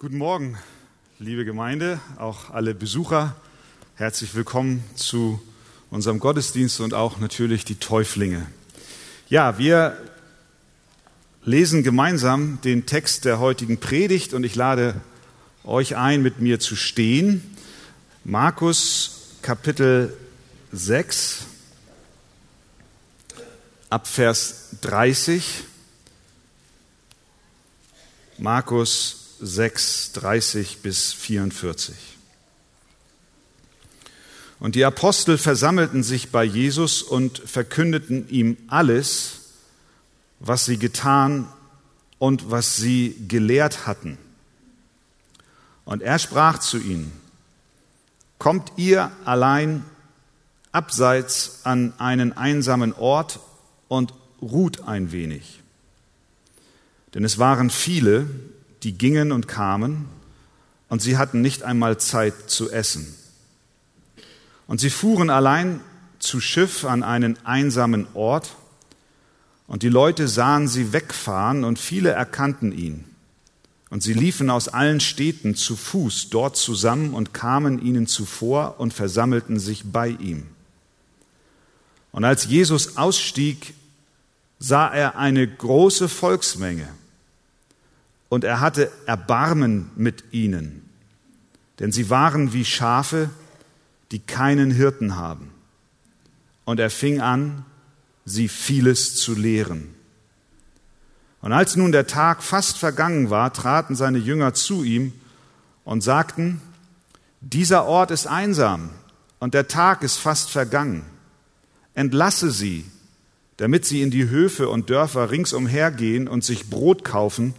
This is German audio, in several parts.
Guten Morgen, liebe Gemeinde, auch alle Besucher. Herzlich willkommen zu unserem Gottesdienst und auch natürlich die Täuflinge. Ja, wir lesen gemeinsam den Text der heutigen Predigt und ich lade euch ein, mit mir zu stehen. Markus Kapitel 6 ab Vers 30. Markus 6, 30 bis 44. Und die Apostel versammelten sich bei Jesus und verkündeten ihm alles, was sie getan und was sie gelehrt hatten. Und er sprach zu ihnen, Kommt ihr allein abseits an einen einsamen Ort und ruht ein wenig. Denn es waren viele, die gingen und kamen, und sie hatten nicht einmal Zeit zu essen. Und sie fuhren allein zu Schiff an einen einsamen Ort, und die Leute sahen sie wegfahren, und viele erkannten ihn. Und sie liefen aus allen Städten zu Fuß dort zusammen und kamen ihnen zuvor und versammelten sich bei ihm. Und als Jesus ausstieg, sah er eine große Volksmenge und er hatte Erbarmen mit ihnen, denn sie waren wie Schafe, die keinen Hirten haben. Und er fing an, sie vieles zu lehren. Und als nun der Tag fast vergangen war, traten seine Jünger zu ihm und sagten, dieser Ort ist einsam und der Tag ist fast vergangen. Entlasse sie, damit sie in die Höfe und Dörfer ringsumher gehen und sich Brot kaufen,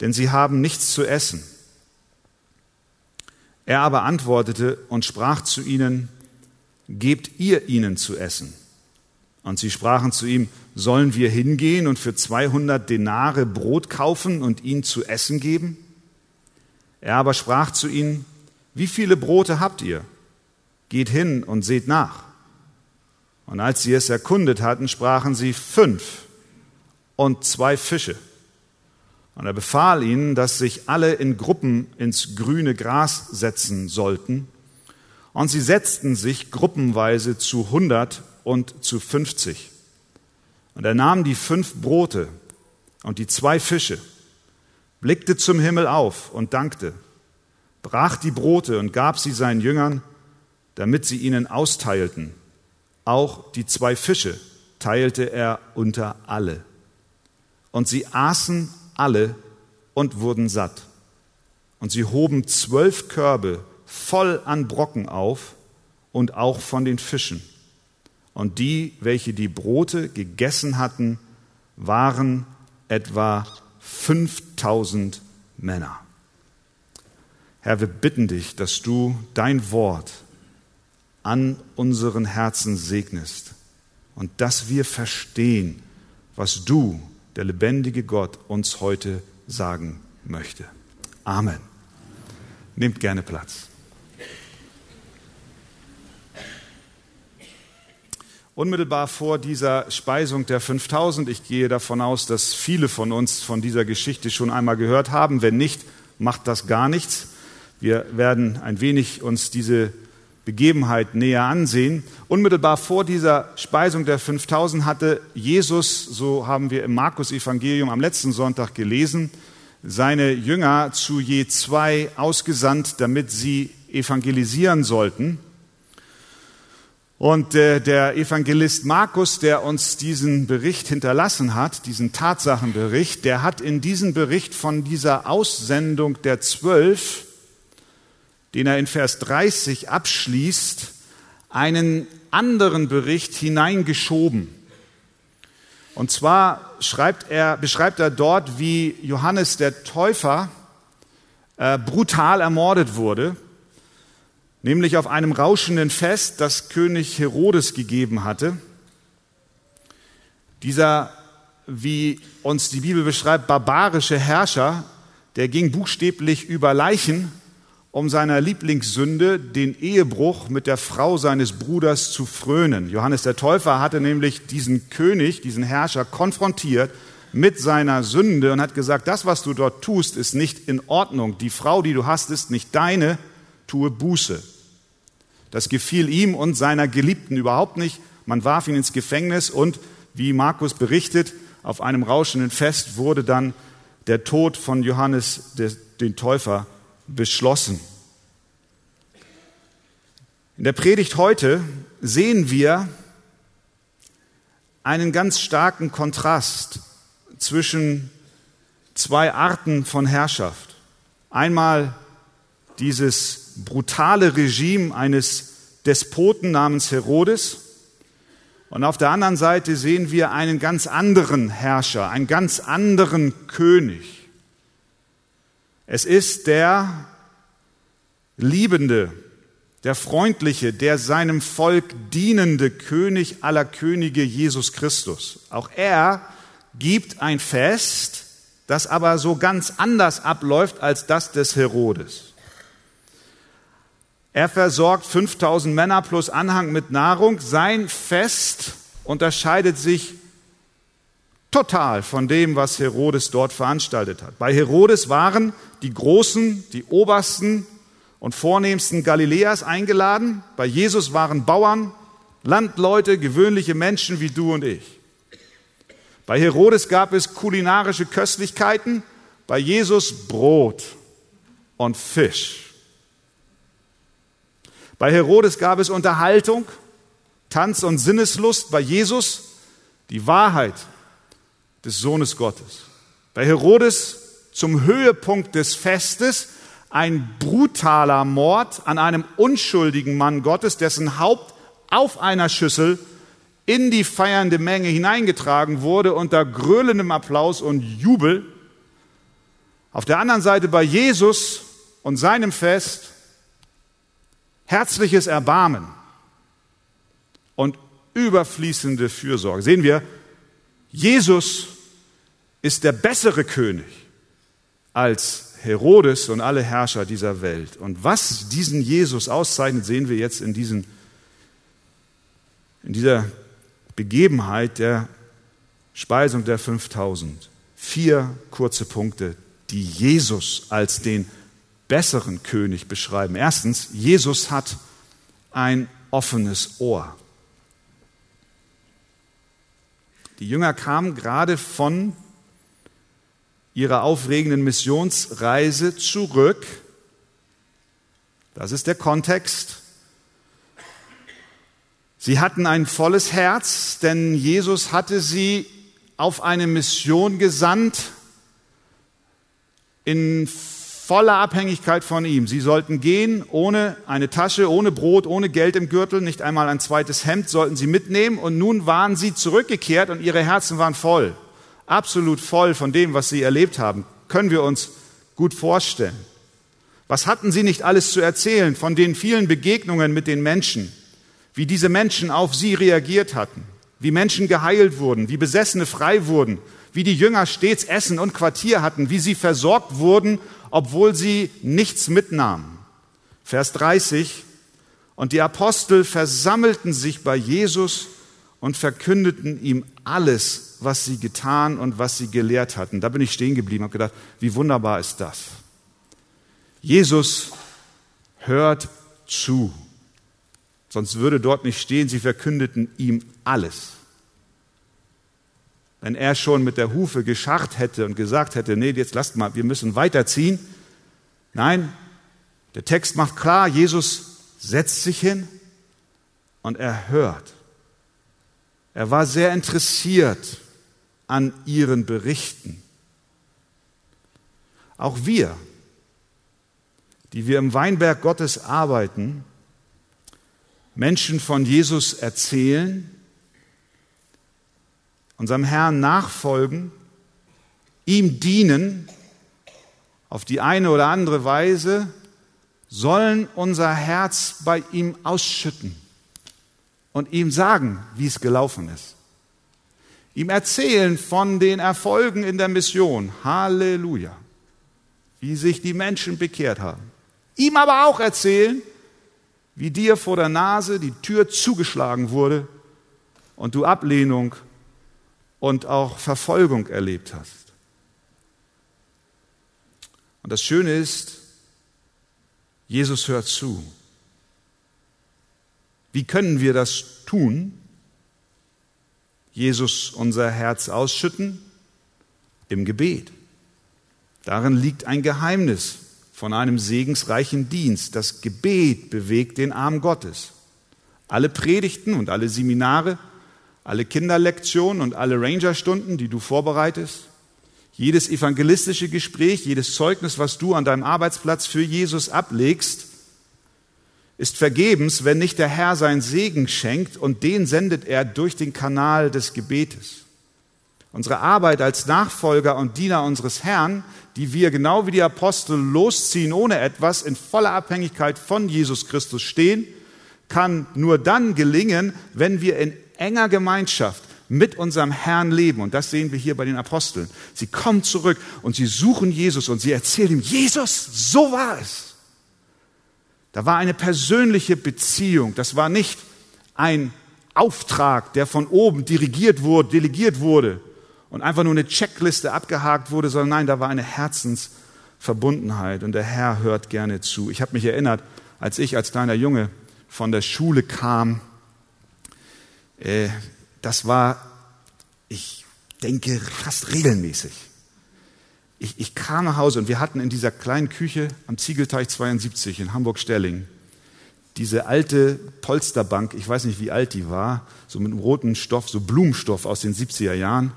denn sie haben nichts zu essen. Er aber antwortete und sprach zu ihnen, Gebt ihr ihnen zu essen. Und sie sprachen zu ihm, sollen wir hingehen und für 200 Denare Brot kaufen und ihnen zu essen geben? Er aber sprach zu ihnen, wie viele Brote habt ihr? Geht hin und seht nach. Und als sie es erkundet hatten, sprachen sie fünf und zwei Fische. Und er befahl ihnen, dass sich alle in Gruppen ins grüne Gras setzen sollten. Und sie setzten sich gruppenweise zu hundert und zu fünfzig. Und er nahm die fünf Brote und die zwei Fische, blickte zum Himmel auf und dankte, brach die Brote und gab sie seinen Jüngern, damit sie ihnen austeilten. Auch die zwei Fische teilte er unter alle. Und sie aßen alle und wurden satt. Und sie hoben zwölf Körbe voll an Brocken auf und auch von den Fischen. Und die, welche die Brote gegessen hatten, waren etwa 5000 Männer. Herr, wir bitten dich, dass du dein Wort an unseren Herzen segnest und dass wir verstehen, was du, der lebendige Gott, uns heute sagen möchte. Amen. Nehmt gerne Platz. Unmittelbar vor dieser Speisung der 5000, ich gehe davon aus, dass viele von uns von dieser Geschichte schon einmal gehört haben. Wenn nicht, macht das gar nichts. Wir werden ein wenig uns diese Begebenheit näher ansehen. Unmittelbar vor dieser Speisung der 5000 hatte Jesus, so haben wir im Markus Evangelium am letzten Sonntag gelesen, seine Jünger zu je zwei ausgesandt, damit sie evangelisieren sollten. Und äh, der Evangelist Markus, der uns diesen Bericht hinterlassen hat, diesen Tatsachenbericht, der hat in diesen Bericht von dieser Aussendung der Zwölf, den er in Vers 30 abschließt, einen anderen Bericht hineingeschoben. Und zwar er, beschreibt er dort, wie Johannes der Täufer äh, brutal ermordet wurde nämlich auf einem rauschenden Fest, das König Herodes gegeben hatte. Dieser, wie uns die Bibel beschreibt, barbarische Herrscher, der ging buchstäblich über Leichen, um seiner Lieblingssünde, den Ehebruch mit der Frau seines Bruders, zu frönen. Johannes der Täufer hatte nämlich diesen König, diesen Herrscher konfrontiert mit seiner Sünde und hat gesagt, das, was du dort tust, ist nicht in Ordnung. Die Frau, die du hast, ist nicht deine, tue Buße. Das gefiel ihm und seiner Geliebten überhaupt nicht. Man warf ihn ins Gefängnis und, wie Markus berichtet, auf einem rauschenden Fest wurde dann der Tod von Johannes den Täufer beschlossen. In der Predigt heute sehen wir einen ganz starken Kontrast zwischen zwei Arten von Herrschaft. Einmal dieses brutale Regime eines Despoten namens Herodes und auf der anderen Seite sehen wir einen ganz anderen Herrscher, einen ganz anderen König. Es ist der liebende, der freundliche, der seinem Volk dienende König aller Könige Jesus Christus. Auch er gibt ein Fest, das aber so ganz anders abläuft als das des Herodes. Er versorgt 5000 Männer plus Anhang mit Nahrung. Sein Fest unterscheidet sich total von dem, was Herodes dort veranstaltet hat. Bei Herodes waren die Großen, die Obersten und Vornehmsten Galiläas eingeladen. Bei Jesus waren Bauern, Landleute, gewöhnliche Menschen wie du und ich. Bei Herodes gab es kulinarische Köstlichkeiten, bei Jesus Brot und Fisch. Bei Herodes gab es Unterhaltung, Tanz und Sinneslust. Bei Jesus die Wahrheit des Sohnes Gottes. Bei Herodes zum Höhepunkt des Festes ein brutaler Mord an einem unschuldigen Mann Gottes, dessen Haupt auf einer Schüssel in die feiernde Menge hineingetragen wurde unter gröhlendem Applaus und Jubel. Auf der anderen Seite bei Jesus und seinem Fest herzliches Erbarmen und überfließende Fürsorge. Sehen wir, Jesus ist der bessere König als Herodes und alle Herrscher dieser Welt. Und was diesen Jesus auszeichnet, sehen wir jetzt in, diesen, in dieser Begebenheit der Speisung der 5000. Vier kurze Punkte, die Jesus als den besseren König beschreiben. Erstens, Jesus hat ein offenes Ohr. Die Jünger kamen gerade von ihrer aufregenden Missionsreise zurück. Das ist der Kontext. Sie hatten ein volles Herz, denn Jesus hatte sie auf eine Mission gesandt in voller Abhängigkeit von ihm. Sie sollten gehen ohne eine Tasche, ohne Brot, ohne Geld im Gürtel, nicht einmal ein zweites Hemd sollten sie mitnehmen. Und nun waren sie zurückgekehrt und ihre Herzen waren voll, absolut voll von dem, was sie erlebt haben. Können wir uns gut vorstellen. Was hatten sie nicht alles zu erzählen von den vielen Begegnungen mit den Menschen, wie diese Menschen auf sie reagiert hatten, wie Menschen geheilt wurden, wie Besessene frei wurden, wie die Jünger stets Essen und Quartier hatten, wie sie versorgt wurden obwohl sie nichts mitnahmen. Vers 30. Und die Apostel versammelten sich bei Jesus und verkündeten ihm alles, was sie getan und was sie gelehrt hatten. Da bin ich stehen geblieben und gedacht, wie wunderbar ist das? Jesus hört zu. Sonst würde dort nicht stehen, sie verkündeten ihm alles. Wenn er schon mit der Hufe gescharrt hätte und gesagt hätte, nee, jetzt lasst mal, wir müssen weiterziehen. Nein, der Text macht klar, Jesus setzt sich hin und er hört. Er war sehr interessiert an ihren Berichten. Auch wir, die wir im Weinberg Gottes arbeiten, Menschen von Jesus erzählen, unserem Herrn nachfolgen, ihm dienen, auf die eine oder andere Weise, sollen unser Herz bei ihm ausschütten und ihm sagen, wie es gelaufen ist. Ihm erzählen von den Erfolgen in der Mission. Halleluja. Wie sich die Menschen bekehrt haben. Ihm aber auch erzählen, wie dir vor der Nase die Tür zugeschlagen wurde und du Ablehnung und auch Verfolgung erlebt hast. Und das Schöne ist, Jesus hört zu. Wie können wir das tun? Jesus unser Herz ausschütten? Im Gebet. Darin liegt ein Geheimnis von einem segensreichen Dienst. Das Gebet bewegt den Arm Gottes. Alle Predigten und alle Seminare, alle Kinderlektionen und alle Rangerstunden, die du vorbereitest, jedes evangelistische Gespräch, jedes Zeugnis, was du an deinem Arbeitsplatz für Jesus ablegst, ist vergebens, wenn nicht der Herr seinen Segen schenkt und den sendet er durch den Kanal des Gebetes. Unsere Arbeit als Nachfolger und Diener unseres Herrn, die wir genau wie die Apostel losziehen, ohne etwas in voller Abhängigkeit von Jesus Christus stehen, kann nur dann gelingen, wenn wir in enger Gemeinschaft mit unserem Herrn leben. Und das sehen wir hier bei den Aposteln. Sie kommen zurück und sie suchen Jesus und sie erzählen ihm, Jesus, so war es. Da war eine persönliche Beziehung. Das war nicht ein Auftrag, der von oben dirigiert wurde, delegiert wurde und einfach nur eine Checkliste abgehakt wurde, sondern nein, da war eine Herzensverbundenheit und der Herr hört gerne zu. Ich habe mich erinnert, als ich als kleiner Junge von der Schule kam, äh, das war, ich denke, fast regelmäßig. Ich, ich kam nach Hause und wir hatten in dieser kleinen Küche am Ziegelteich 72 in Hamburg-Sterling diese alte Polsterbank, ich weiß nicht, wie alt die war, so mit einem roten Stoff, so Blumenstoff aus den 70er Jahren.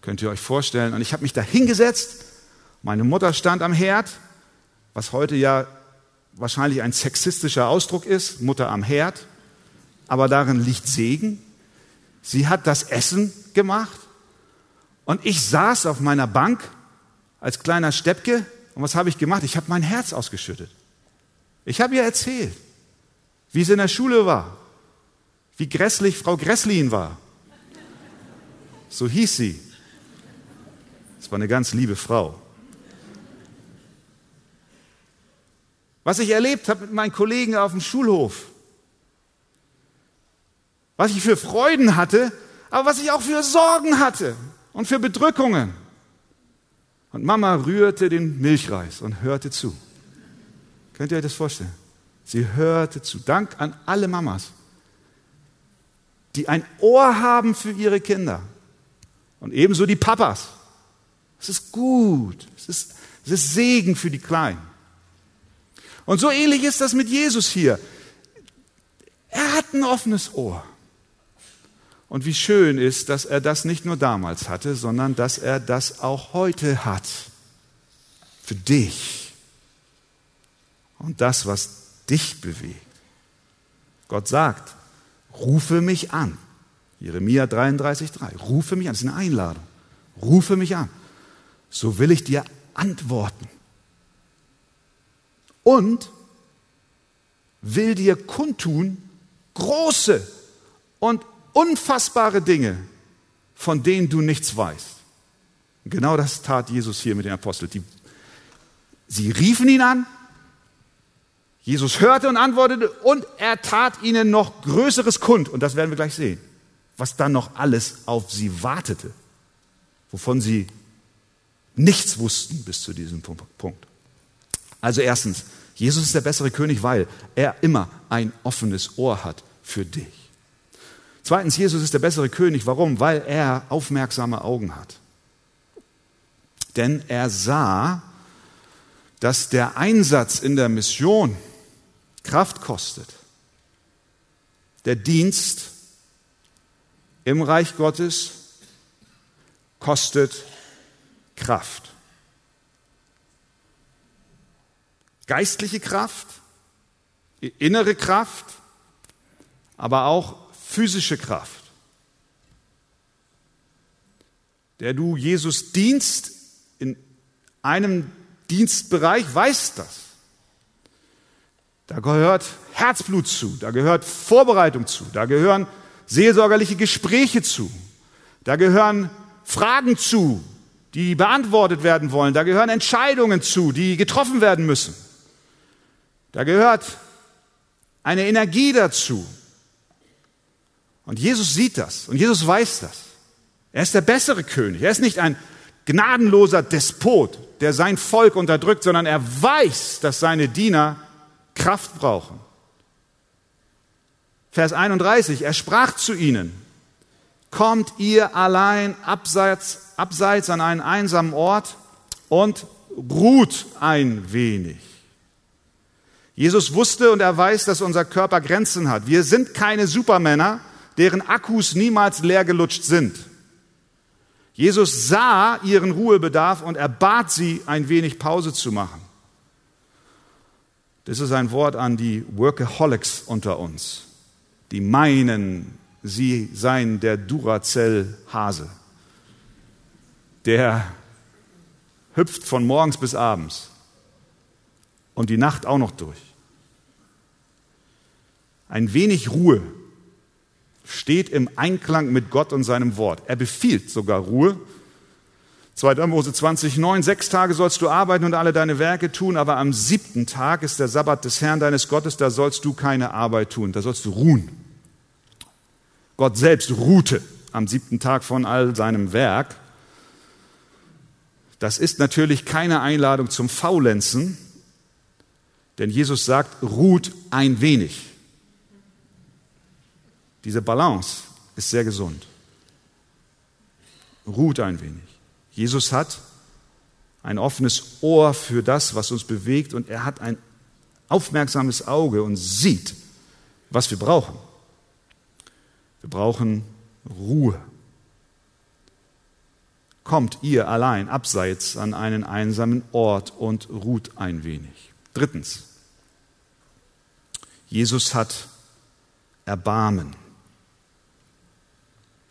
Könnt ihr euch vorstellen. Und ich habe mich da hingesetzt. Meine Mutter stand am Herd, was heute ja wahrscheinlich ein sexistischer Ausdruck ist, Mutter am Herd. Aber darin liegt Segen. Sie hat das Essen gemacht und ich saß auf meiner Bank als kleiner Steppke und was habe ich gemacht? Ich habe mein Herz ausgeschüttet. Ich habe ihr erzählt, wie es in der Schule war, wie grässlich Frau Gresslin war. So hieß sie. Es war eine ganz liebe Frau. Was ich erlebt habe mit meinen Kollegen auf dem Schulhof, was ich für Freuden hatte, aber was ich auch für Sorgen hatte und für Bedrückungen. Und Mama rührte den Milchreis und hörte zu. Könnt ihr euch das vorstellen? Sie hörte zu. Dank an alle Mamas, die ein Ohr haben für ihre Kinder. Und ebenso die Papas. Es ist gut. Es ist, es ist Segen für die Kleinen. Und so ähnlich ist das mit Jesus hier. Er hat ein offenes Ohr. Und wie schön ist, dass er das nicht nur damals hatte, sondern dass er das auch heute hat. Für dich. Und das, was dich bewegt. Gott sagt, rufe mich an. Jeremia 33,3. Rufe mich an. Das ist eine Einladung. Rufe mich an. So will ich dir antworten. Und will dir kundtun große und unfassbare Dinge, von denen du nichts weißt. Und genau das tat Jesus hier mit den Aposteln. Die, sie riefen ihn an, Jesus hörte und antwortete und er tat ihnen noch Größeres kund. Und das werden wir gleich sehen, was dann noch alles auf sie wartete, wovon sie nichts wussten bis zu diesem Punkt. Also erstens, Jesus ist der bessere König, weil er immer ein offenes Ohr hat für dich. Zweitens, Jesus ist der bessere König. Warum? Weil er aufmerksame Augen hat. Denn er sah, dass der Einsatz in der Mission Kraft kostet. Der Dienst im Reich Gottes kostet Kraft. Geistliche Kraft, innere Kraft, aber auch physische Kraft, der du Jesus dienst in einem Dienstbereich, weißt das. Da gehört Herzblut zu, da gehört Vorbereitung zu, da gehören seelsorgerliche Gespräche zu, da gehören Fragen zu, die beantwortet werden wollen, da gehören Entscheidungen zu, die getroffen werden müssen. Da gehört eine Energie dazu. Und Jesus sieht das und Jesus weiß das. Er ist der bessere König. Er ist nicht ein gnadenloser Despot, der sein Volk unterdrückt, sondern er weiß, dass seine Diener Kraft brauchen. Vers 31, er sprach zu ihnen, kommt ihr allein abseits, abseits an einen einsamen Ort und ruht ein wenig. Jesus wusste und er weiß, dass unser Körper Grenzen hat. Wir sind keine Supermänner, deren Akkus niemals leer gelutscht sind. Jesus sah ihren Ruhebedarf und er bat sie, ein wenig Pause zu machen. Das ist ein Wort an die Workaholics unter uns, die meinen, sie seien der Duracell-Hase, der hüpft von morgens bis abends und die Nacht auch noch durch. Ein wenig Ruhe steht im Einklang mit Gott und seinem Wort. Er befiehlt sogar Ruhe. 2. Mose 20, 9, sechs Tage sollst du arbeiten und alle deine Werke tun, aber am siebten Tag ist der Sabbat des Herrn deines Gottes, da sollst du keine Arbeit tun, da sollst du ruhen. Gott selbst ruhte am siebten Tag von all seinem Werk. Das ist natürlich keine Einladung zum Faulenzen, denn Jesus sagt, ruht ein wenig. Diese Balance ist sehr gesund. Ruht ein wenig. Jesus hat ein offenes Ohr für das, was uns bewegt und er hat ein aufmerksames Auge und sieht, was wir brauchen. Wir brauchen Ruhe. Kommt ihr allein abseits an einen einsamen Ort und ruht ein wenig. Drittens, Jesus hat Erbarmen.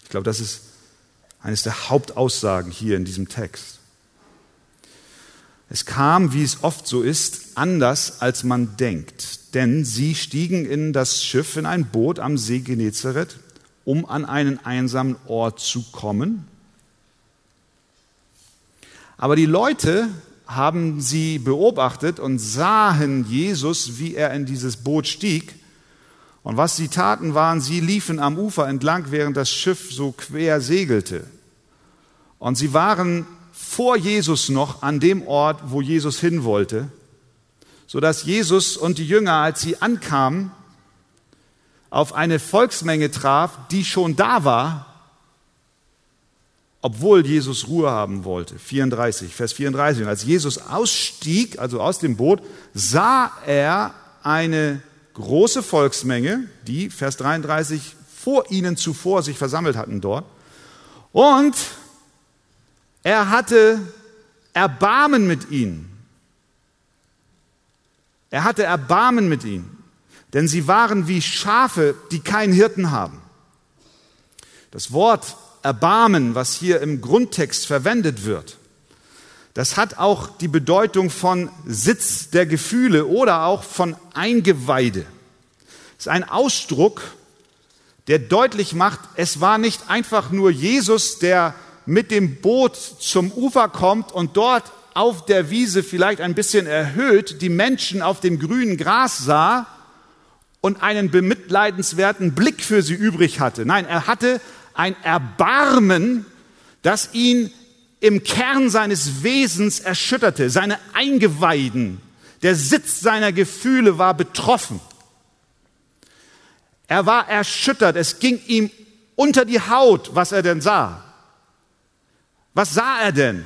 Ich glaube, das ist eines der Hauptaussagen hier in diesem Text. Es kam, wie es oft so ist, anders, als man denkt. Denn sie stiegen in das Schiff, in ein Boot am See Genezareth, um an einen einsamen Ort zu kommen. Aber die Leute haben sie beobachtet und sahen Jesus, wie er in dieses Boot stieg und was sie taten, waren, sie liefen am Ufer entlang, während das Schiff so quer segelte. Und sie waren vor Jesus noch an dem Ort, wo Jesus hin wollte, sodass Jesus und die Jünger, als sie ankamen, auf eine Volksmenge traf, die schon da war, obwohl Jesus Ruhe haben wollte. 34, Vers 34. Und als Jesus ausstieg, also aus dem Boot, sah er eine große Volksmenge, die, Vers 33, vor ihnen zuvor sich versammelt hatten dort. Und er hatte Erbarmen mit ihnen. Er hatte Erbarmen mit ihnen, denn sie waren wie Schafe, die keinen Hirten haben. Das Wort Erbarmen, was hier im Grundtext verwendet wird, das hat auch die Bedeutung von Sitz der Gefühle oder auch von Eingeweide. Es ist ein Ausdruck, der deutlich macht, es war nicht einfach nur Jesus, der mit dem Boot zum Ufer kommt und dort auf der Wiese vielleicht ein bisschen erhöht die Menschen auf dem grünen Gras sah und einen bemitleidenswerten Blick für sie übrig hatte. Nein, er hatte ein Erbarmen, das ihn im Kern seines Wesens erschütterte, seine Eingeweiden, der Sitz seiner Gefühle war betroffen. Er war erschüttert, es ging ihm unter die Haut, was er denn sah. Was sah er denn?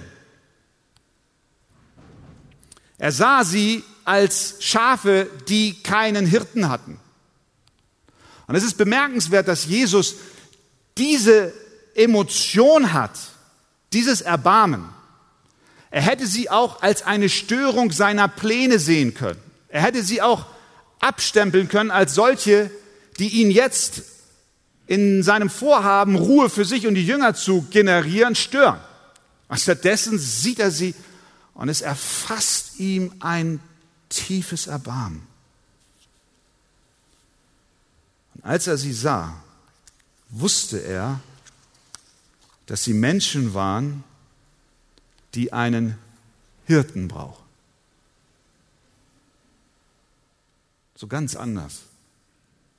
Er sah sie als Schafe, die keinen Hirten hatten. Und es ist bemerkenswert, dass Jesus diese Emotion hat, dieses Erbarmen. Er hätte sie auch als eine Störung seiner Pläne sehen können. Er hätte sie auch abstempeln können als solche, die ihn jetzt in seinem Vorhaben, Ruhe für sich und die Jünger zu generieren, stören. Und stattdessen sieht er sie und es erfasst ihm ein tiefes Erbarmen. Und als er sie sah, wusste er, dass sie Menschen waren, die einen Hirten brauchen. So ganz anders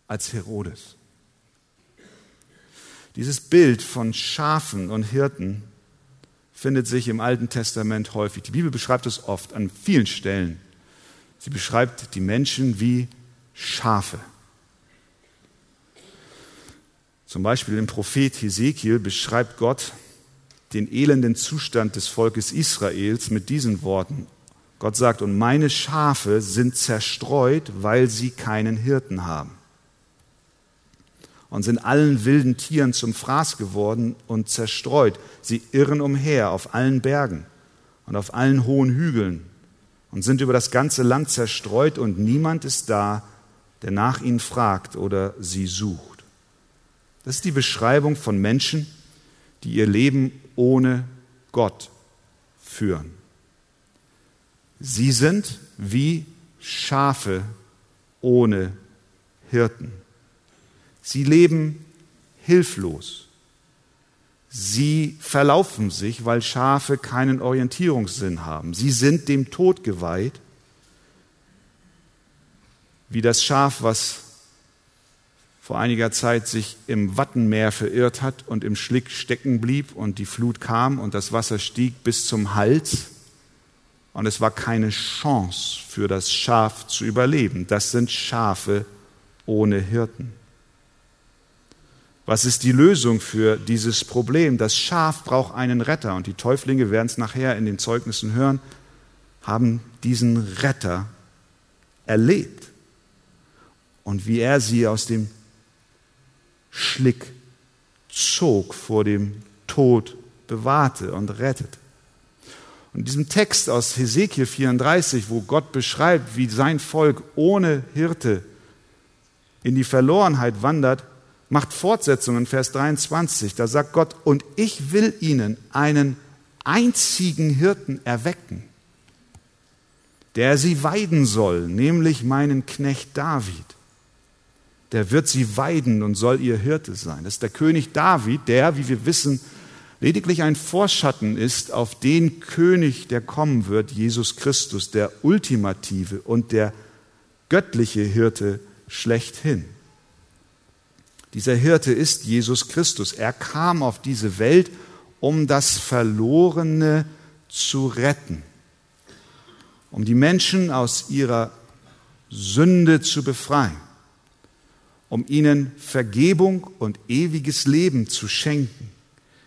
als Herodes. Dieses Bild von Schafen und Hirten findet sich im Alten Testament häufig. Die Bibel beschreibt es oft an vielen Stellen. Sie beschreibt die Menschen wie Schafe. Zum Beispiel im Prophet Hesekiel beschreibt Gott den elenden Zustand des Volkes Israels mit diesen Worten. Gott sagt, und meine Schafe sind zerstreut, weil sie keinen Hirten haben. Und sind allen wilden Tieren zum Fraß geworden und zerstreut. Sie irren umher auf allen Bergen und auf allen hohen Hügeln und sind über das ganze Land zerstreut und niemand ist da, der nach ihnen fragt oder sie sucht. Das ist die Beschreibung von Menschen, die ihr Leben ohne Gott führen. Sie sind wie Schafe ohne Hirten. Sie leben hilflos. Sie verlaufen sich, weil Schafe keinen Orientierungssinn haben. Sie sind dem Tod geweiht, wie das Schaf, was vor einiger Zeit sich im Wattenmeer verirrt hat und im Schlick stecken blieb und die Flut kam und das Wasser stieg bis zum Hals und es war keine Chance für das Schaf zu überleben. Das sind Schafe ohne Hirten. Was ist die Lösung für dieses Problem? Das Schaf braucht einen Retter und die Täuflinge werden es nachher in den Zeugnissen hören, haben diesen Retter erlebt und wie er sie aus dem Schlick zog, vor dem Tod bewahrte und rettete. Und in diesem Text aus Hesekiel 34, wo Gott beschreibt, wie sein Volk ohne Hirte in die Verlorenheit wandert, macht Fortsetzung in Vers 23. Da sagt Gott, und ich will ihnen einen einzigen Hirten erwecken, der sie weiden soll, nämlich meinen Knecht David der wird sie weiden und soll ihr Hirte sein. Das ist der König David, der, wie wir wissen, lediglich ein Vorschatten ist auf den König, der kommen wird, Jesus Christus, der ultimative und der göttliche Hirte schlechthin. Dieser Hirte ist Jesus Christus. Er kam auf diese Welt, um das Verlorene zu retten, um die Menschen aus ihrer Sünde zu befreien um ihnen Vergebung und ewiges Leben zu schenken,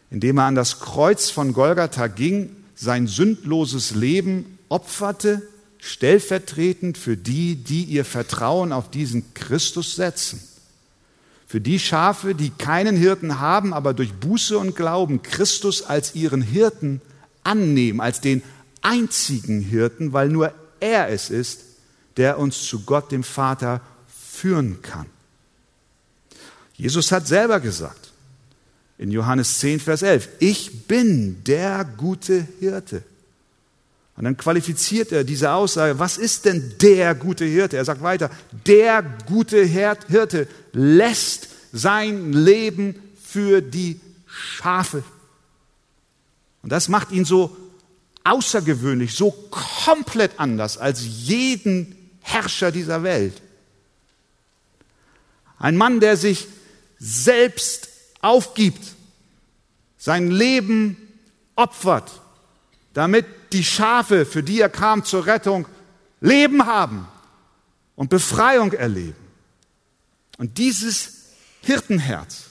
indem er an das Kreuz von Golgatha ging, sein sündloses Leben opferte, stellvertretend für die, die ihr Vertrauen auf diesen Christus setzen. Für die Schafe, die keinen Hirten haben, aber durch Buße und Glauben Christus als ihren Hirten annehmen, als den einzigen Hirten, weil nur er es ist, der uns zu Gott dem Vater führen kann. Jesus hat selber gesagt, in Johannes 10, Vers 11, ich bin der gute Hirte. Und dann qualifiziert er diese Aussage, was ist denn der gute Hirte? Er sagt weiter, der gute Hirte lässt sein Leben für die Schafe. Und das macht ihn so außergewöhnlich, so komplett anders als jeden Herrscher dieser Welt. Ein Mann, der sich selbst aufgibt, sein Leben opfert, damit die Schafe, für die er kam zur Rettung, Leben haben und Befreiung erleben. Und dieses Hirtenherz,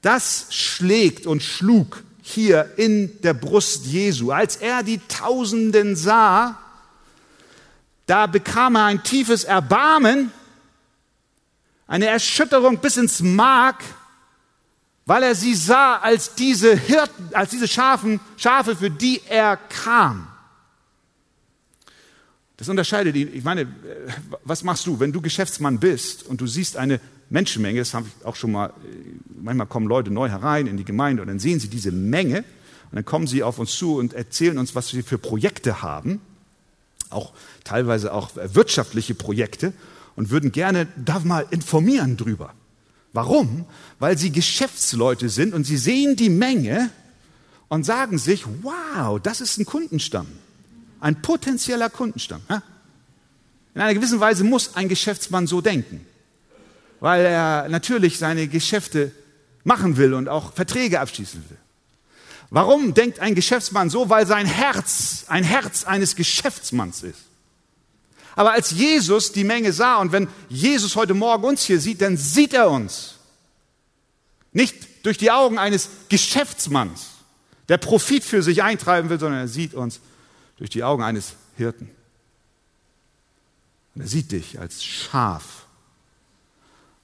das schlägt und schlug hier in der Brust Jesu. Als er die Tausenden sah, da bekam er ein tiefes Erbarmen eine Erschütterung bis ins Mark, weil er sie sah als diese Hirten, als diese Schafen, Schafe, für die er kam. Das unterscheidet ihn. Ich meine, was machst du, wenn du Geschäftsmann bist und du siehst eine Menschenmenge, das habe ich auch schon mal, manchmal kommen Leute neu herein in die Gemeinde und dann sehen sie diese Menge und dann kommen sie auf uns zu und erzählen uns, was sie für Projekte haben, auch teilweise auch wirtschaftliche Projekte und würden gerne da mal informieren drüber. Warum? Weil sie Geschäftsleute sind und sie sehen die Menge und sagen sich, wow, das ist ein Kundenstamm, ein potenzieller Kundenstamm. In einer gewissen Weise muss ein Geschäftsmann so denken, weil er natürlich seine Geschäfte machen will und auch Verträge abschließen will. Warum denkt ein Geschäftsmann so? Weil sein Herz ein Herz eines Geschäftsmanns ist. Aber als Jesus die Menge sah und wenn Jesus heute Morgen uns hier sieht, dann sieht er uns. Nicht durch die Augen eines Geschäftsmanns, der Profit für sich eintreiben will, sondern er sieht uns durch die Augen eines Hirten. Und er sieht dich als Schaf.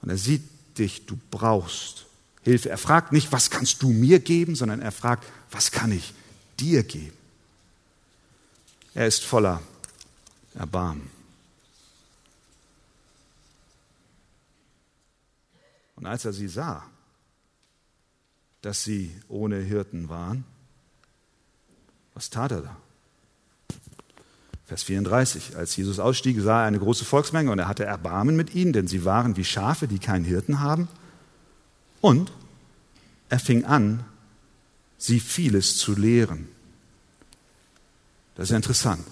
Und er sieht dich, du brauchst Hilfe. Er fragt nicht, was kannst du mir geben, sondern er fragt, was kann ich dir geben? Er ist voller Erbarmen. Und als er sie sah, dass sie ohne Hirten waren, was tat er da? Vers 34. Als Jesus ausstieg, sah er eine große Volksmenge und er hatte Erbarmen mit ihnen, denn sie waren wie Schafe, die keinen Hirten haben. Und er fing an, sie vieles zu lehren. Das ist interessant.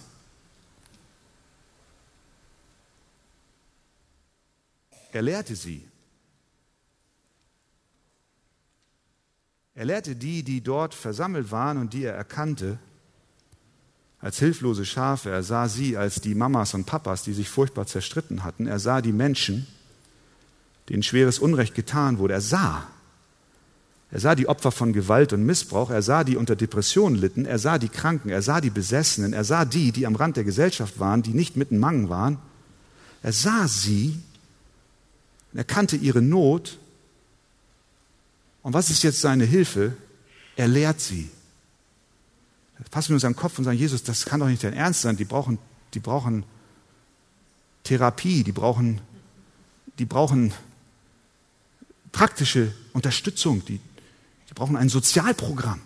Er lehrte sie. Er lehrte die, die dort versammelt waren und die er erkannte, als hilflose Schafe. Er sah sie als die Mamas und Papas, die sich furchtbar zerstritten hatten. Er sah die Menschen, denen schweres Unrecht getan wurde. Er sah. Er sah die Opfer von Gewalt und Missbrauch. Er sah die unter Depressionen litten. Er sah die Kranken. Er sah die Besessenen. Er sah die, die am Rand der Gesellschaft waren, die nicht mitten Mangen waren. Er sah sie. Er kannte ihre Not. Und was ist jetzt seine Hilfe? Er lehrt sie fassen wir uns am Kopf und sagen, Jesus, das kann doch nicht dein Ernst sein. Die brauchen, die brauchen Therapie, die brauchen, die brauchen praktische Unterstützung, die, die brauchen ein Sozialprogramm.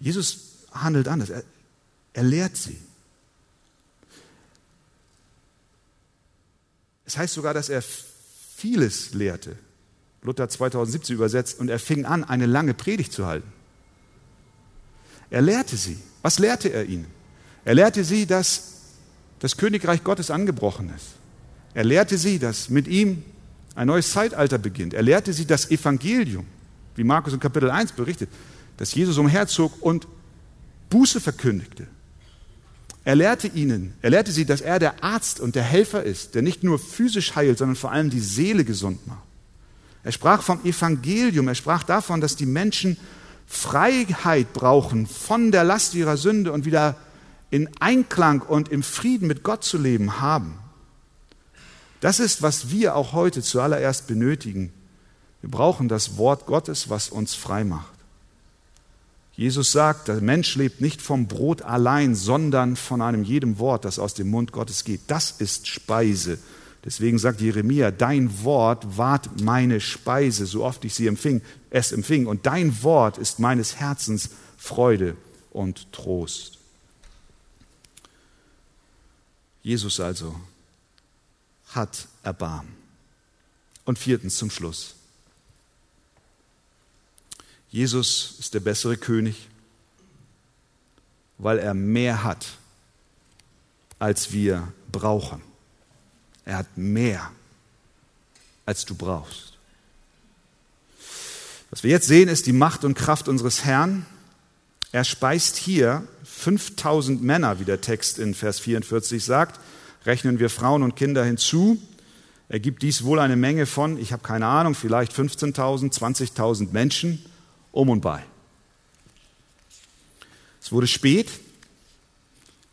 Jesus handelt anders. Er, er lehrt sie. Es heißt sogar, dass er vieles lehrte. Luther 2017 übersetzt, und er fing an, eine lange Predigt zu halten. Er lehrte sie. Was lehrte er ihnen? Er lehrte sie, dass das Königreich Gottes angebrochen ist. Er lehrte sie, dass mit ihm ein neues Zeitalter beginnt. Er lehrte sie das Evangelium, wie Markus in Kapitel 1 berichtet, dass Jesus umherzog und Buße verkündigte. Er lehrte ihnen, er lehrte sie, dass er der Arzt und der Helfer ist, der nicht nur physisch heilt, sondern vor allem die Seele gesund macht. Er sprach vom Evangelium, er sprach davon, dass die Menschen Freiheit brauchen von der Last ihrer Sünde und wieder in Einklang und im Frieden mit Gott zu leben haben. Das ist, was wir auch heute zuallererst benötigen. Wir brauchen das Wort Gottes, was uns frei macht. Jesus sagt, der Mensch lebt nicht vom Brot allein, sondern von einem jedem Wort, das aus dem Mund Gottes geht. Das ist Speise Deswegen sagt Jeremia, dein Wort ward meine Speise, so oft ich sie empfing, es empfing. Und dein Wort ist meines Herzens Freude und Trost. Jesus also hat Erbarmen. Und viertens zum Schluss. Jesus ist der bessere König, weil er mehr hat, als wir brauchen. Er hat mehr, als du brauchst. Was wir jetzt sehen, ist die Macht und Kraft unseres Herrn. Er speist hier 5000 Männer, wie der Text in Vers 44 sagt. Rechnen wir Frauen und Kinder hinzu, ergibt dies wohl eine Menge von, ich habe keine Ahnung, vielleicht 15.000, 20.000 Menschen um und bei. Es wurde spät,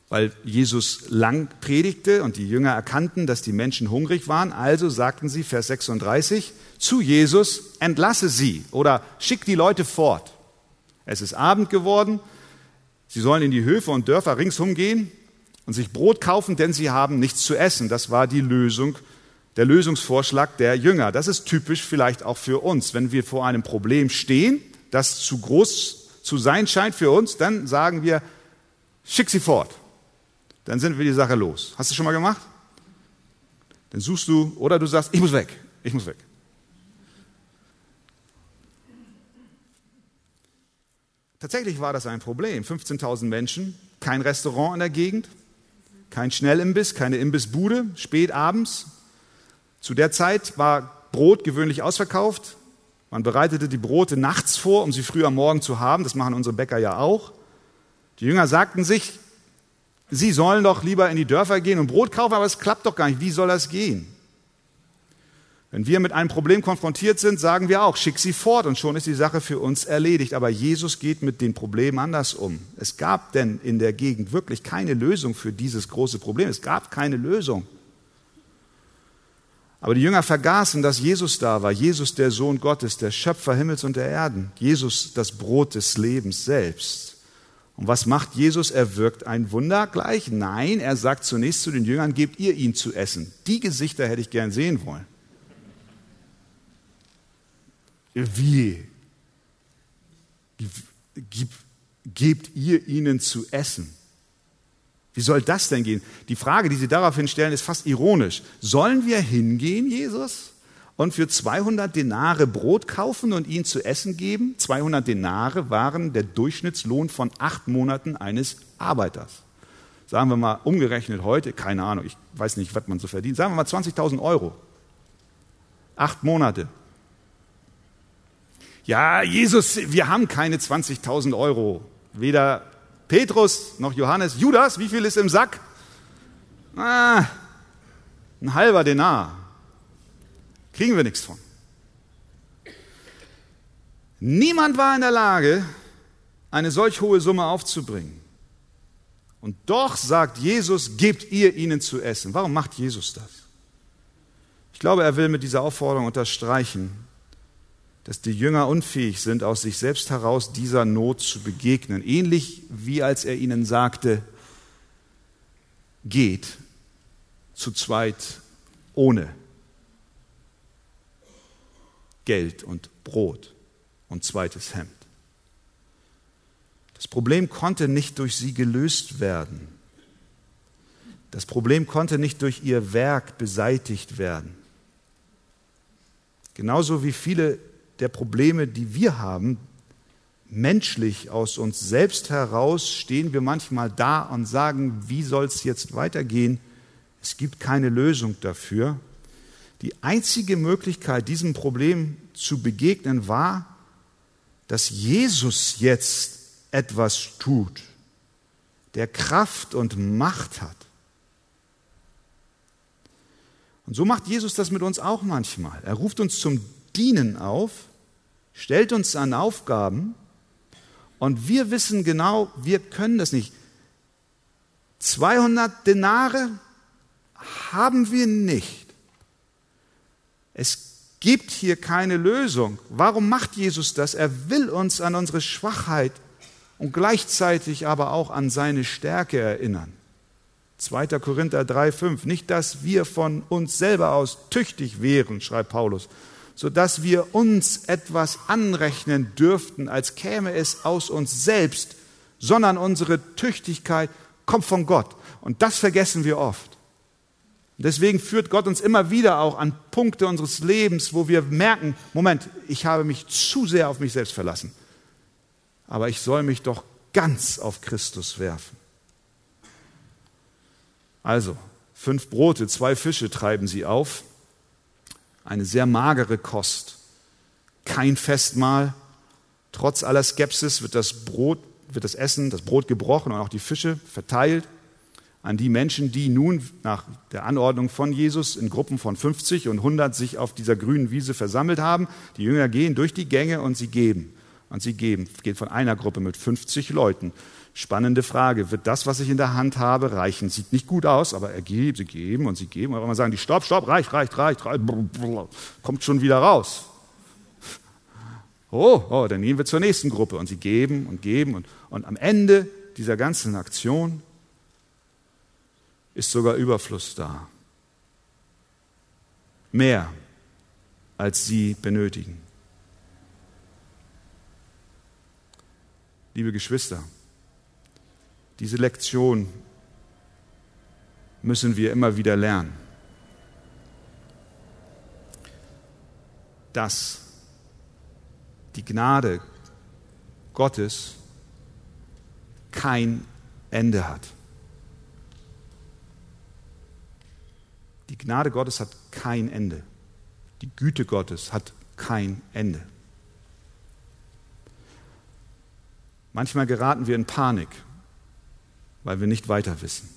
weil Jesus lang predigte und die Jünger erkannten, dass die Menschen hungrig waren. Also sagten sie, Vers 36, zu Jesus, entlasse sie oder schick die Leute fort. Es ist Abend geworden, sie sollen in die Höfe und Dörfer ringsum gehen und sich Brot kaufen, denn sie haben nichts zu essen. Das war die Lösung, der Lösungsvorschlag der Jünger. Das ist typisch vielleicht auch für uns. Wenn wir vor einem Problem stehen, das zu groß zu sein scheint für uns, dann sagen wir, schick sie fort dann sind wir die Sache los. Hast du schon mal gemacht? Dann suchst du, oder du sagst, ich muss weg, ich muss weg. Tatsächlich war das ein Problem. 15.000 Menschen, kein Restaurant in der Gegend, kein Schnellimbiss, keine Imbissbude, spät abends. Zu der Zeit war Brot gewöhnlich ausverkauft. Man bereitete die Brote nachts vor, um sie früh am Morgen zu haben. Das machen unsere Bäcker ja auch. Die Jünger sagten sich, sie sollen doch lieber in die Dörfer gehen und Brot kaufen, aber es klappt doch gar nicht. Wie soll das gehen? Wenn wir mit einem Problem konfrontiert sind, sagen wir auch, schick sie fort und schon ist die Sache für uns erledigt. Aber Jesus geht mit den Problemen anders um. Es gab denn in der Gegend wirklich keine Lösung für dieses große Problem. Es gab keine Lösung. Aber die Jünger vergaßen, dass Jesus da war. Jesus, der Sohn Gottes, der Schöpfer Himmels und der Erden. Jesus, das Brot des Lebens selbst. Und was macht Jesus? Er wirkt ein Wunder gleich? Nein, er sagt zunächst zu den Jüngern, gebt ihr ihn zu essen. Die Gesichter hätte ich gern sehen wollen. Wie? Gebt ihr ihnen zu essen? Wie soll das denn gehen? Die Frage, die Sie daraufhin stellen, ist fast ironisch. Sollen wir hingehen, Jesus, und für 200 Denare Brot kaufen und ihnen zu essen geben? 200 Denare waren der Durchschnittslohn von acht Monaten eines Arbeiters. Sagen wir mal umgerechnet heute, keine Ahnung, ich weiß nicht, was man so verdient, sagen wir mal 20.000 Euro. Acht Monate. Ja, Jesus, wir haben keine 20.000 Euro. Weder Petrus noch Johannes. Judas, wie viel ist im Sack? Ah, ein halber Denar. Kriegen wir nichts von. Niemand war in der Lage, eine solch hohe Summe aufzubringen. Und doch sagt Jesus, gebt ihr ihnen zu essen. Warum macht Jesus das? Ich glaube, er will mit dieser Aufforderung unterstreichen, dass die Jünger unfähig sind, aus sich selbst heraus dieser Not zu begegnen. Ähnlich wie als er ihnen sagte, geht zu zweit ohne Geld und Brot und zweites Hemd. Das Problem konnte nicht durch sie gelöst werden. Das Problem konnte nicht durch ihr Werk beseitigt werden. Genauso wie viele der Probleme, die wir haben, menschlich aus uns selbst heraus stehen wir manchmal da und sagen, wie soll es jetzt weitergehen? Es gibt keine Lösung dafür. Die einzige Möglichkeit, diesem Problem zu begegnen, war, dass Jesus jetzt etwas tut, der Kraft und Macht hat. Und so macht Jesus das mit uns auch manchmal. Er ruft uns zum Dienen auf stellt uns an Aufgaben und wir wissen genau, wir können das nicht. 200 Denare haben wir nicht. Es gibt hier keine Lösung. Warum macht Jesus das? Er will uns an unsere Schwachheit und gleichzeitig aber auch an seine Stärke erinnern. 2. Korinther 3,5. Nicht, dass wir von uns selber aus tüchtig wären, schreibt Paulus, sodass wir uns etwas anrechnen dürften, als käme es aus uns selbst, sondern unsere Tüchtigkeit kommt von Gott. Und das vergessen wir oft. Deswegen führt Gott uns immer wieder auch an Punkte unseres Lebens, wo wir merken, Moment, ich habe mich zu sehr auf mich selbst verlassen. Aber ich soll mich doch ganz auf Christus werfen. Also, fünf Brote, zwei Fische treiben sie auf eine sehr magere Kost. Kein Festmahl. Trotz aller Skepsis wird das Brot, wird das Essen, das Brot gebrochen und auch die Fische verteilt an die Menschen, die nun nach der Anordnung von Jesus in Gruppen von 50 und 100 sich auf dieser grünen Wiese versammelt haben. Die Jünger gehen durch die Gänge und sie geben. Und sie geben. Geht von einer Gruppe mit 50 Leuten. Spannende Frage. Wird das, was ich in der Hand habe, reichen? Sieht nicht gut aus, aber er gibt, sie geben und sie geben. Und man sagen die, stopp, stopp, reicht, reicht, reicht, reicht, kommt schon wieder raus. Oh, oh, dann gehen wir zur nächsten Gruppe und sie geben und geben und, und am Ende dieser ganzen Aktion ist sogar Überfluss da. Mehr, als sie benötigen. Liebe Geschwister, diese Lektion müssen wir immer wieder lernen. Dass die Gnade Gottes kein Ende hat. Die Gnade Gottes hat kein Ende. Die Güte Gottes hat kein Ende. Manchmal geraten wir in Panik, weil wir nicht weiter wissen.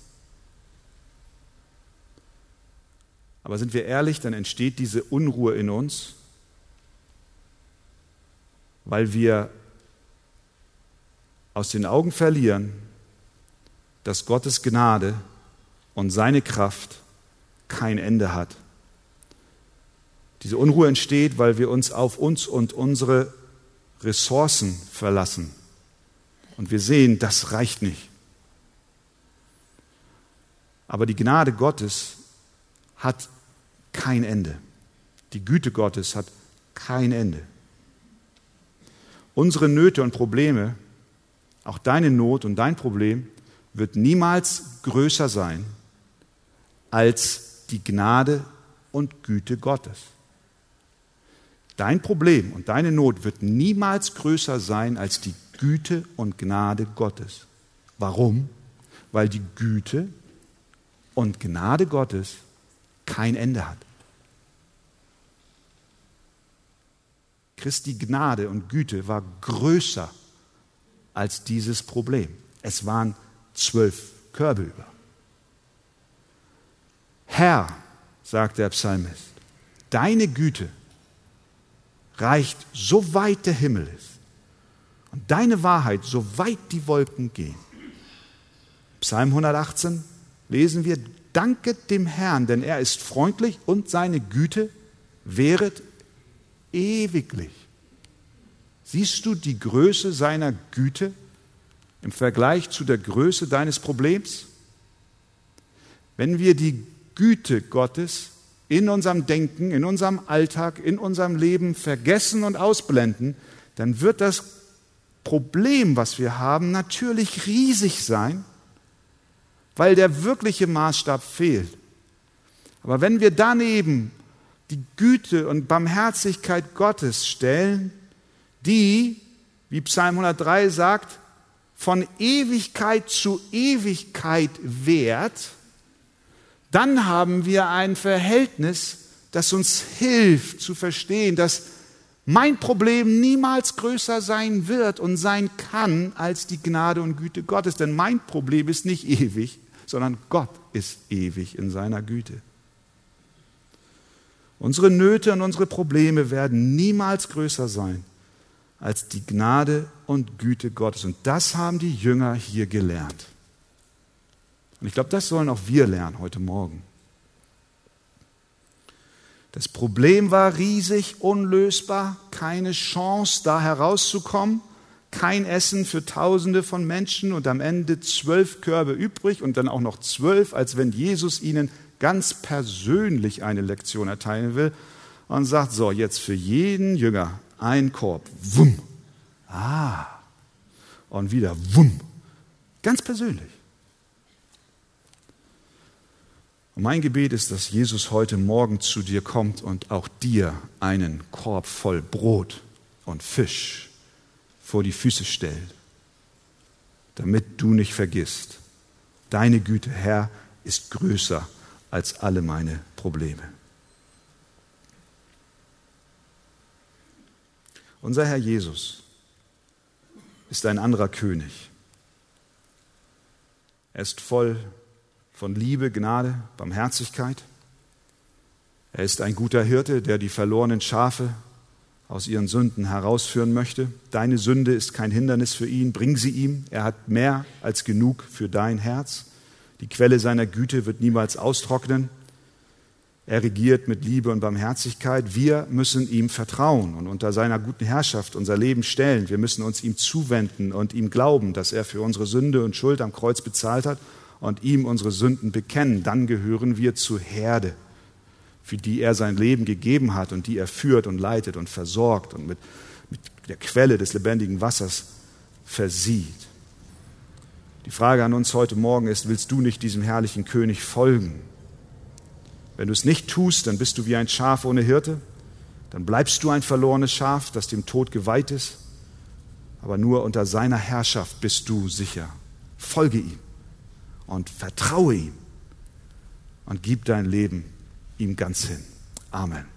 Aber sind wir ehrlich, dann entsteht diese Unruhe in uns, weil wir aus den Augen verlieren, dass Gottes Gnade und seine Kraft kein Ende hat. Diese Unruhe entsteht, weil wir uns auf uns und unsere Ressourcen verlassen. Und wir sehen, das reicht nicht. Aber die Gnade Gottes hat kein Ende. Die Güte Gottes hat kein Ende. Unsere Nöte und Probleme, auch deine Not und dein Problem, wird niemals größer sein als die Gnade und Güte Gottes. Dein Problem und deine Not wird niemals größer sein als die Güte und Gnade Gottes. Warum? Weil die Güte und Gnade Gottes kein Ende hat. Christi Gnade und Güte war größer als dieses Problem. Es waren zwölf Körbe über. Herr, sagt der Psalmist, deine Güte reicht so weit der Himmel ist und deine Wahrheit so weit die Wolken gehen. Psalm 118 lesen wir, danket dem Herrn, denn er ist freundlich und seine Güte wäret ewiglich. Siehst du die Größe seiner Güte im Vergleich zu der Größe deines Problems? Wenn wir die Güte Gottes in unserem Denken, in unserem Alltag, in unserem Leben vergessen und ausblenden, dann wird das Problem, was wir haben, natürlich riesig sein, weil der wirkliche Maßstab fehlt. Aber wenn wir daneben die Güte und Barmherzigkeit Gottes stellen, die, wie Psalm 103 sagt, von Ewigkeit zu Ewigkeit währt, dann haben wir ein Verhältnis, das uns hilft zu verstehen, dass mein Problem niemals größer sein wird und sein kann als die Gnade und Güte Gottes. Denn mein Problem ist nicht ewig, sondern Gott ist ewig in seiner Güte. Unsere Nöte und unsere Probleme werden niemals größer sein als die Gnade und Güte Gottes. Und das haben die Jünger hier gelernt. Und ich glaube, das sollen auch wir lernen heute Morgen. Das Problem war riesig, unlösbar, keine Chance, da herauszukommen, kein Essen für Tausende von Menschen und am Ende zwölf Körbe übrig und dann auch noch zwölf, als wenn Jesus ihnen ganz persönlich eine Lektion erteilen will und sagt, so, jetzt für jeden Jünger ein Korb, wumm, ah, und wieder wumm, ganz persönlich. Und mein Gebet ist, dass Jesus heute Morgen zu dir kommt und auch dir einen Korb voll Brot und Fisch vor die Füße stellt, damit du nicht vergisst, deine Güte, Herr, ist größer als alle meine Probleme. Unser Herr Jesus ist ein anderer König. Er ist voll von Liebe, Gnade, Barmherzigkeit. Er ist ein guter Hirte, der die verlorenen Schafe aus ihren Sünden herausführen möchte. Deine Sünde ist kein Hindernis für ihn, bring sie ihm. Er hat mehr als genug für dein Herz. Die Quelle seiner Güte wird niemals austrocknen. Er regiert mit Liebe und Barmherzigkeit. Wir müssen ihm vertrauen und unter seiner guten Herrschaft unser Leben stellen. Wir müssen uns ihm zuwenden und ihm glauben, dass er für unsere Sünde und Schuld am Kreuz bezahlt hat und ihm unsere Sünden bekennen, dann gehören wir zur Herde, für die er sein Leben gegeben hat und die er führt und leitet und versorgt und mit, mit der Quelle des lebendigen Wassers versieht. Die Frage an uns heute Morgen ist, willst du nicht diesem herrlichen König folgen? Wenn du es nicht tust, dann bist du wie ein Schaf ohne Hirte, dann bleibst du ein verlorenes Schaf, das dem Tod geweiht ist, aber nur unter seiner Herrschaft bist du sicher. Folge ihm und vertraue ihm und gib dein Leben ihm ganz hin. Amen.